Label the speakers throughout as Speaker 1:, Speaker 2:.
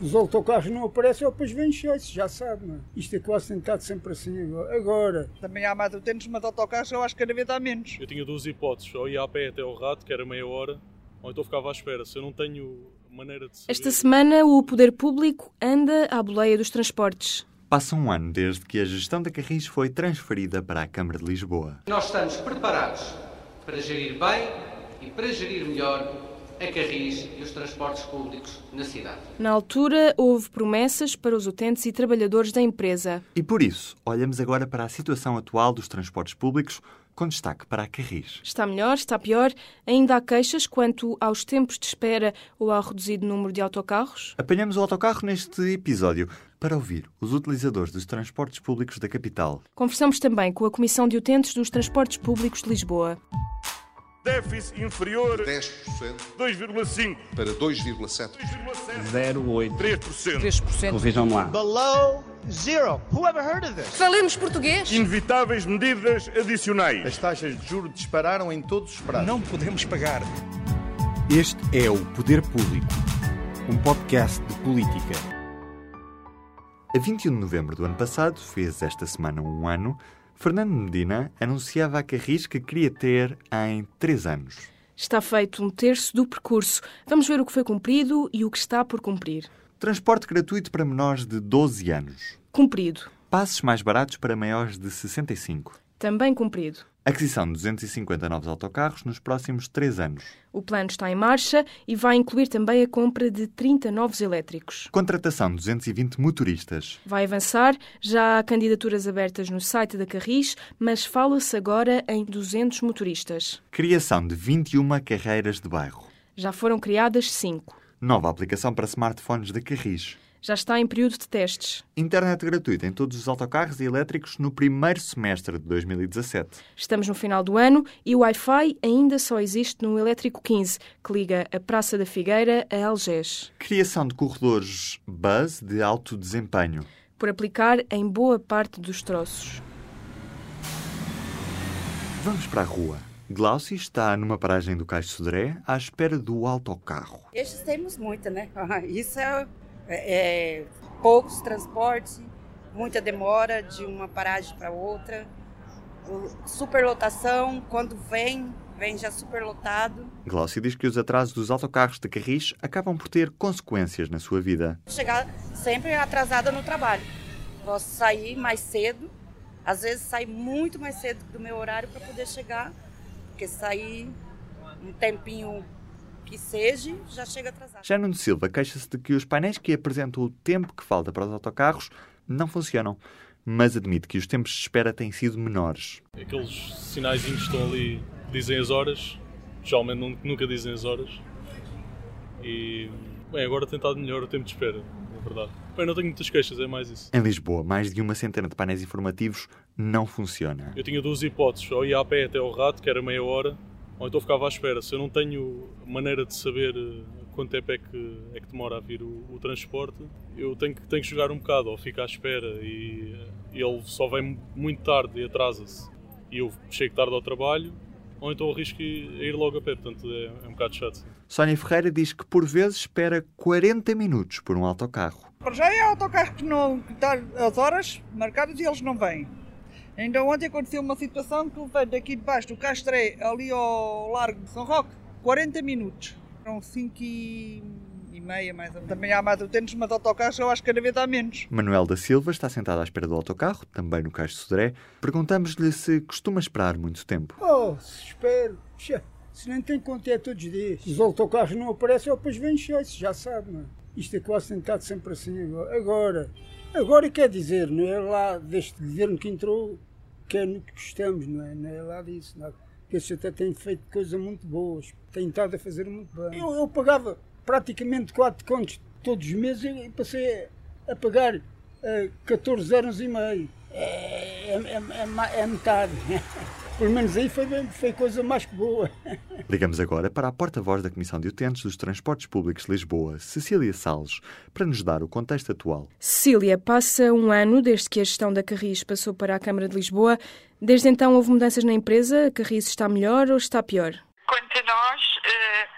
Speaker 1: Os autocarros não aparecem, ou depois vem cheio, já sabe, não é? Isto é quase tentado sempre assim agora. agora.
Speaker 2: Também há mais utentes, mas autocarros eu acho que cada vez há menos.
Speaker 3: Eu tinha duas hipóteses, ou ia a pé até ao rato, que era meia hora, ou então ficava à espera. Se eu não tenho maneira de saber...
Speaker 4: Esta semana o poder público anda à boleia dos transportes.
Speaker 5: Passa um ano desde que a gestão da Carris foi transferida para a Câmara de Lisboa.
Speaker 6: Nós estamos preparados para gerir bem e para gerir melhor a Carris e os transportes públicos na cidade.
Speaker 4: Na altura, houve promessas para os utentes e trabalhadores da empresa.
Speaker 5: E por isso, olhamos agora para a situação atual dos transportes públicos, com destaque para a Carris.
Speaker 4: Está melhor, está pior? Ainda há queixas quanto aos tempos de espera ou ao reduzido número de autocarros?
Speaker 5: Apanhamos o autocarro neste episódio para ouvir os utilizadores dos transportes públicos da capital.
Speaker 4: Conversamos também com a Comissão de Utentes dos Transportes Públicos de Lisboa.
Speaker 7: Déficit inferior
Speaker 8: 10%
Speaker 7: 2,5%.
Speaker 8: para 2,7%.
Speaker 7: 0,8%. 3%.
Speaker 9: 3%.
Speaker 10: Vejam lá.
Speaker 2: Below zero. Who ever heard of this?
Speaker 9: Falemos português.
Speaker 7: Inevitáveis medidas adicionais.
Speaker 11: As taxas de juros dispararam em todos os prazos.
Speaker 2: Não podemos pagar.
Speaker 12: Este é o Poder Público, um podcast de política.
Speaker 5: A 21 de novembro do ano passado, fez esta semana um ano, Fernando Medina anunciava a Carris que queria ter em três anos.
Speaker 4: Está feito um terço do percurso. Vamos ver o que foi cumprido e o que está por cumprir.
Speaker 5: Transporte gratuito para menores de 12 anos.
Speaker 4: Cumprido.
Speaker 5: Passes mais baratos para maiores de 65.
Speaker 4: Também cumprido.
Speaker 5: Aquisição de 250 novos autocarros nos próximos três anos.
Speaker 4: O plano está em marcha e vai incluir também a compra de 30 novos elétricos.
Speaker 5: Contratação de 220 motoristas.
Speaker 4: Vai avançar, já há candidaturas abertas no site da Carris, mas fala-se agora em 200 motoristas.
Speaker 5: Criação de 21 carreiras de bairro.
Speaker 4: Já foram criadas 5.
Speaker 5: Nova aplicação para smartphones da Carris.
Speaker 4: Já está em período de testes.
Speaker 5: Internet gratuita em todos os autocarros e elétricos no primeiro semestre de 2017.
Speaker 4: Estamos no final do ano e o Wi-Fi ainda só existe no Elétrico 15, que liga a Praça da Figueira a Algés.
Speaker 5: Criação de corredores bus de alto desempenho.
Speaker 4: Por aplicar em boa parte dos troços.
Speaker 5: Vamos para a rua. Glauci está numa paragem do Caixo Sodré à espera do autocarro.
Speaker 13: Estes temos muito, né? Isso é, é, é poucos transportes, muita demora de uma paragem para outra, superlotação, quando vem, vem já superlotado.
Speaker 5: Glauci diz que os atrasos dos autocarros de Carris acabam por ter consequências na sua vida.
Speaker 13: Chegar sempre atrasada no trabalho. Posso sair mais cedo, às vezes sair muito mais cedo do meu horário para poder chegar porque sair um tempinho que seja, já chega atrasado.
Speaker 5: Já Nuno Silva queixa-se de que os painéis que apresentam o tempo que falta para os autocarros não funcionam, mas admite que os tempos de espera têm sido menores.
Speaker 3: Aqueles sinais que estão ali dizem as horas, geralmente nunca dizem as horas. E bem, agora tem estado melhor o tempo de espera, na verdade. Bem, não tenho muitas queixas, é mais isso.
Speaker 5: Em Lisboa, mais de uma centena de painéis informativos não funciona.
Speaker 3: Eu tinha duas hipóteses, ou ia a pé até ao rato, que era meia hora, ou então ficava à espera. Se eu não tenho maneira de saber quanto tempo é que, é que demora a vir o, o transporte, eu tenho que, tenho que jogar um bocado, ou ficar à espera e, e ele só vem muito tarde e atrasa-se. E eu chego tarde ao trabalho, ou então arrisco a ir logo a pé, portanto é, é um bocado chato.
Speaker 5: Sónia Ferreira diz que por vezes espera 40 minutos por um autocarro.
Speaker 2: Para já é autocarro que não está as horas marcadas e eles não vêm. Ainda ontem aconteceu uma situação que levei daqui de baixo do Castré ali ao Largo de São Roque 40 minutos. Eram 5 e meia mais ou menos. Também há mais utentes, mas autocarros eu acho que cada vez há menos.
Speaker 5: Manuel da Silva está sentado à espera do autocarro, também no Caixo de Sodré. Perguntamos-lhe se costuma esperar muito tempo.
Speaker 1: Oh, se espero. Se nem tem conta é todos os dias. Os autocarros não aparecem, depois vem cheio, já sabe, não é? Isto é quase tentado sempre assim agora. Agora, agora quer dizer, não é lá deste governo que entrou, que é no que gostamos, não é? Não é lá disso. Não. que esse até tem feito coisas muito boas, tem estado a fazer muito bem. Eu, eu pagava praticamente 4 contos todos os meses e passei a pagar uh, 14 euros e meio. É, é, é, é metade. Pelo menos aí foi, foi coisa mais que boa.
Speaker 5: Ligamos agora para a porta-voz da Comissão de Utentes dos Transportes Públicos de Lisboa, Cecília Salles, para nos dar o contexto atual.
Speaker 4: Cecília, passa um ano desde que a gestão da Carris passou para a Câmara de Lisboa. Desde então houve mudanças na empresa? A Carris está melhor ou está pior?
Speaker 8: Quanto a nós, uh,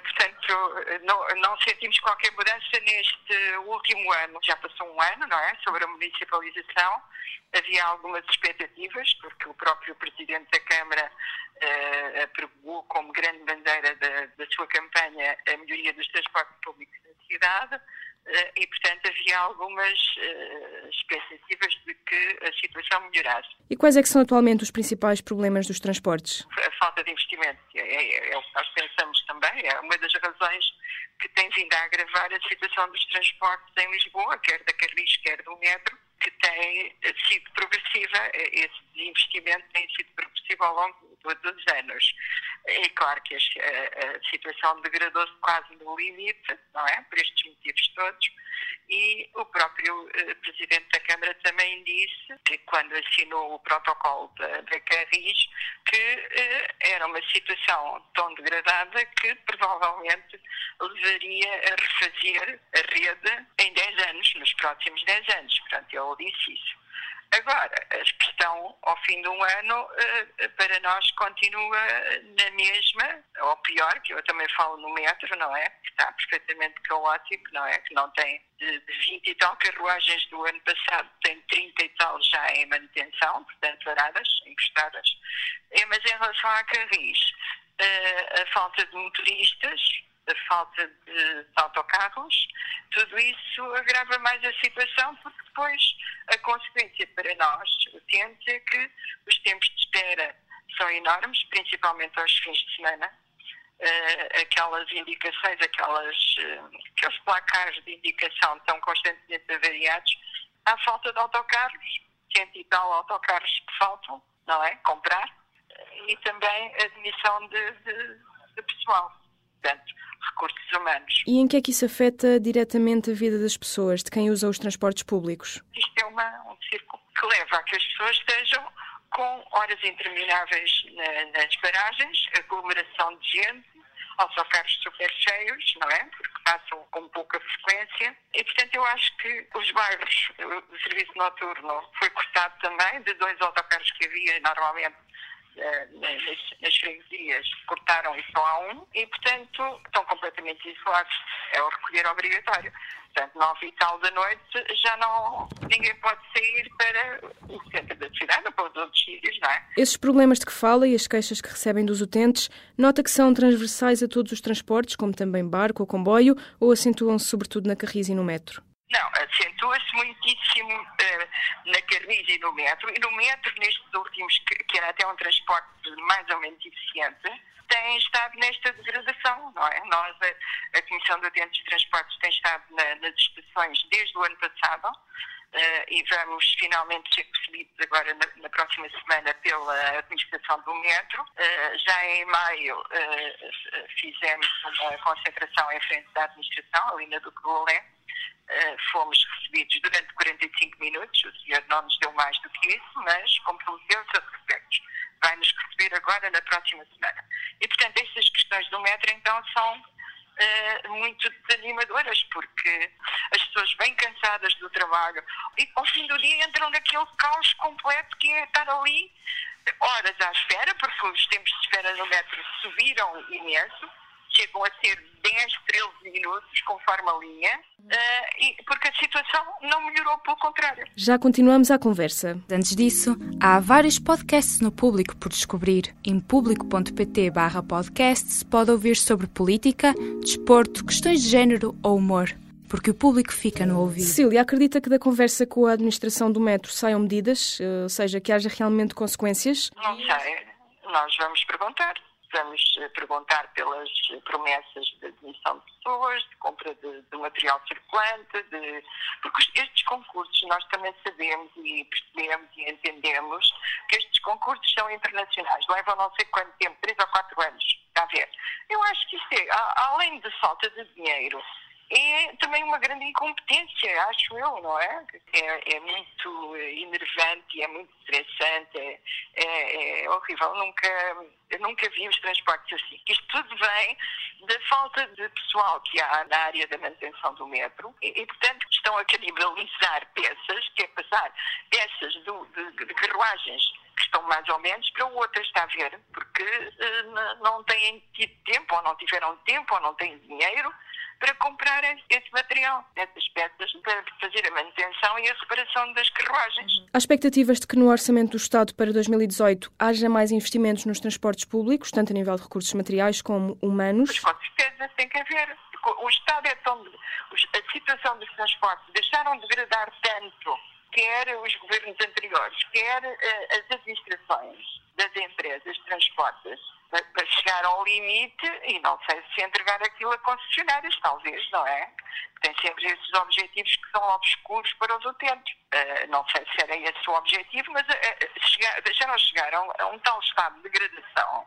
Speaker 8: portanto, não, não, sentimos qualquer mudança neste último ano. Já passou um ano, não é? Sobre a municipalização havia algumas expectativas, porque o próprio Presidente da Câmara uh, como grande bandeira da, da, sua campanha a melhoria dos transportes públicos na cidade uh, e, portanto, havia algumas uh, expectativas de que a situação melhorasse.
Speaker 4: E quais é que são atualmente os principais problemas dos transportes?
Speaker 8: A falta de investimento. É, é, é o que nós pensamos também, é uma das razões que tem vindo a agravar a situação dos transportes em Lisboa, quer da Carris, quer do metro, que tem sido progressiva, esse investimento tem sido progressivo ao longo dos anos. É claro que a, a situação degradou-se quase no limite, não é? Por estes motivos todos. E o próprio eh, Presidente da Câmara também disse, que quando assinou o protocolo da, da Carris, que eh, era uma situação tão degradada que provavelmente levaria a refazer a rede em 10 anos, nos próximos 10 anos. Portanto, ele disse isso. Agora, a questão ao fim de um ano eh, para nós continua na mesma, ou pior, que eu também falo no metro, não é? Que está perfeitamente caótico, não é? Que não tem de 20 e tal carruagens do ano passado, tem 30 e tal já em manutenção, portanto paradas, encostadas. É, mas em relação à Carris, eh, a falta de motoristas, a falta de autocarros, tudo isso agrava mais a situação, porque depois a consequência para nós, utentes, é que os tempos de espera são enormes, principalmente aos fins de semana. Uh, aquelas indicações, aquelas, uh, aqueles placares de indicação estão constantemente avariados. Há falta de autocarros, cento e tal autocarros que faltam, não é? Comprar. E também a admissão de, de, de pessoal. Portanto, recursos humanos.
Speaker 4: E em que é que isso afeta diretamente a vida das pessoas, de quem usa os transportes públicos?
Speaker 8: Isto é uma, um círculo que leva a que as pessoas estejam com horas intermináveis na, nas paragens, aglomeração de gente, autocarros super cheios, não é? Porque passam com pouca frequência. E, portanto, eu acho que os bairros, o serviço noturno foi cortado também, de dois autocarros que havia normalmente eh, nas, nas freguesias cortaram e só há um e, portanto, estão completamente isolados. É o recolher obrigatório. Portanto, nove e tal da noite já não. ninguém pode sair para o centro da cidade ou para os outros sítios, não é?
Speaker 4: Esses problemas de que fala e as queixas que recebem dos utentes, nota que são transversais a todos os transportes, como também barco ou comboio, ou acentuam-se sobretudo na Carris e no metro?
Speaker 8: Não, acentua-se muitíssimo uh, na Carris e no metro. E no metro, nestes últimos, que, que era até um transporte mais ou menos eficiente, tem estado nesta degradação, não é? Nós, a, a Comissão de Utentes de Transportes, tem estado na, nas estações desde o ano passado uh, e vamos finalmente ser percebidos agora na, na, próxima semana pela administração do metro. Uh, já em maio uh, fizemos uma concentração em frente da administração, ali na Duque Golé, eh, fomos recebidos durante 45 minutos. O senhor não nos deu mais do que isso, mas comprometeu-se a receber-nos. Vai-nos receber agora na próxima semana. E, portanto, estas questões do metro, então, são uh, muito desanimadoras, porque as pessoas bem cansadas do trabalho e, ao fim do dia, entram naquele caos completo que é estar ali horas à espera, porque os tempos de espera no metro subiram imenso chegam a ser 10, 13 minutos, conforme a linha, uh, porque a situação não melhorou, pelo contrário.
Speaker 4: Já continuamos a conversa.
Speaker 9: Antes disso, há vários podcasts no Público por descobrir. Em público.pt barra podcasts pode ouvir sobre política, desporto, questões de género ou humor porque o público fica no ouvido.
Speaker 4: Cecília, acredita que da conversa com a administração do metro saiam medidas, ou eh, seja, que haja realmente consequências?
Speaker 8: Não sei. Nós vamos perguntar vamos perguntar pelas promessas de admissão de pessoas, de compra de, de material circulante, de, porque estes concursos nós também sabemos e percebemos e entendemos que estes concursos são internacionais, levam não sei quanto tempo, três ou quatro anos, está a ver? Eu acho que isto é, além de falta de dinheiro, é também uma grande incompetência, acho eu, não é? É, é muito enervante, é muito estressante, é, é, é, horrível. Nunca, nunca vi os transportes assim. Isto tudo vem da falta de pessoal que há na área da manutenção do metro e, e portanto, estão a canibalizar peças, que é passar peças do, de, de carruagens que estão mais ou menos para outras, está a ver? Porque uh, não têm tido tempo, ou não tiveram tempo, ou não têm dinheiro para comprar esse material, essas peças, para fazer a manutenção e a reparação das carruagens.
Speaker 4: Há expectativas de que no Orçamento do Estado para 2018 haja mais investimentos nos transportes públicos, tanto a nível de recursos materiais como humanos?
Speaker 8: Mas com certeza tem que haver. O Estado é tão. A situação dos transportes deixaram de degradar tanto, quer os governos anteriores, quer uh, as administrações das empresas de transportes, para chegar ao limite e não sei se entregar aquilo a concessionários, talvez, não é? Tem sempre esses objetivos que são obscuros para os utentes. Uh, não sei se era esse o objetivo, mas uh, chegar, deixaram chegar a um, tal estado de degradação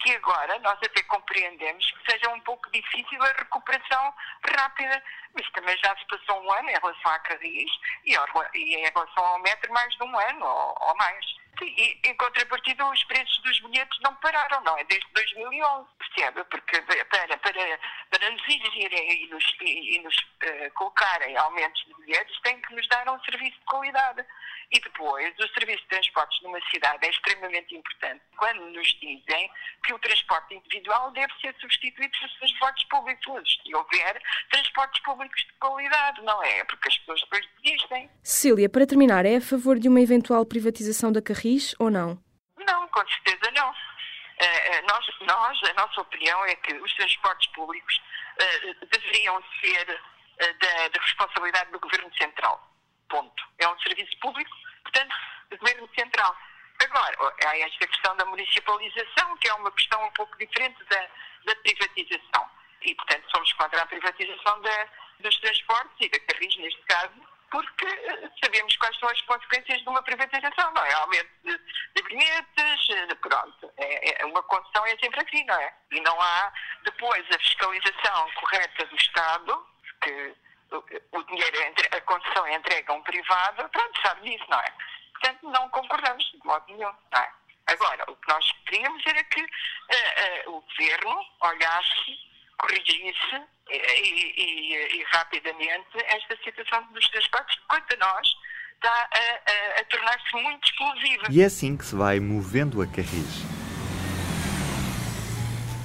Speaker 8: que agora nós até compreendemos que seja um pouco difícil a recuperação rápida. Mas também já se passou um ano em relação à Carris e, e em relação ao metro mais de um ano ou, ou mais. E, em contrapartida, os preços dos bilhetes não pararam, não é? Desde 2011, percebe? Porque para, para, para nos exigirem e nos, e, e nos uh, colocarem aumentos de bilhetes, têm que nos dar um serviço de qualidade. E depois, o serviço de transportes numa cidade é extremamente importante quando nos dizem que o transporte individual deve ser substituído por transportes públicos. E houver transportes públicos de qualidade, não é? Porque as pessoas depois desistem.
Speaker 4: Cecília, para terminar, é a favor de uma eventual privatização da Carris ou não?
Speaker 8: Não, com certeza não. Uh, nós, nós, a nossa opinião é que os transportes públicos uh, deveriam ser uh, da, da responsabilidade do Governo Central. Ponto. É um serviço público, portanto, do Governo Central. Agora, há esta questão da municipalização, que é uma questão um pouco diferente da, da privatização. E, portanto, somos contra a privatização da, dos transportes e da Carris, neste caso, porque eh, sabemos quais são as consequências de uma privatização, não é? Aumento de, de bilhetes, de, pronto. É, é, uma concessão é sempre assim, não é? E não há depois a fiscalização correta do Estado, que o, dinheiro, a concessão é entregue a um privado, pronto, sabe disso, não é? Portanto, não concordamos de modo nenhum, não é? Agora, o que nós queríamos era que uh, uh, o governo olhasse, corrigisse e, e, e, rapidamente esta situação dos transportes, que, quanto a nós, está a, a, a tornar-se muito explosiva.
Speaker 5: E é assim que se vai movendo a carris.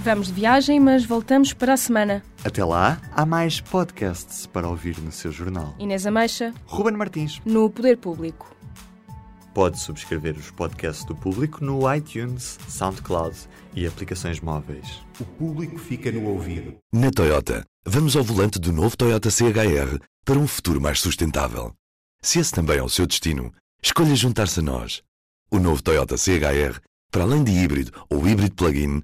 Speaker 4: Vamos de viagem, mas voltamos para a semana.
Speaker 5: Até lá, há mais podcasts para ouvir no seu jornal.
Speaker 4: Inês Ameixa.
Speaker 5: Ruben Martins.
Speaker 4: No Poder Público.
Speaker 5: Pode subscrever os podcasts do Público no iTunes, SoundCloud e aplicações móveis.
Speaker 12: O Público fica no ouvido.
Speaker 14: Na Toyota, vamos ao volante do novo Toyota CHR para um futuro mais sustentável. Se esse também é o seu destino, escolha juntar-se a nós. O novo Toyota CHR, para além de híbrido ou híbrido plug-in,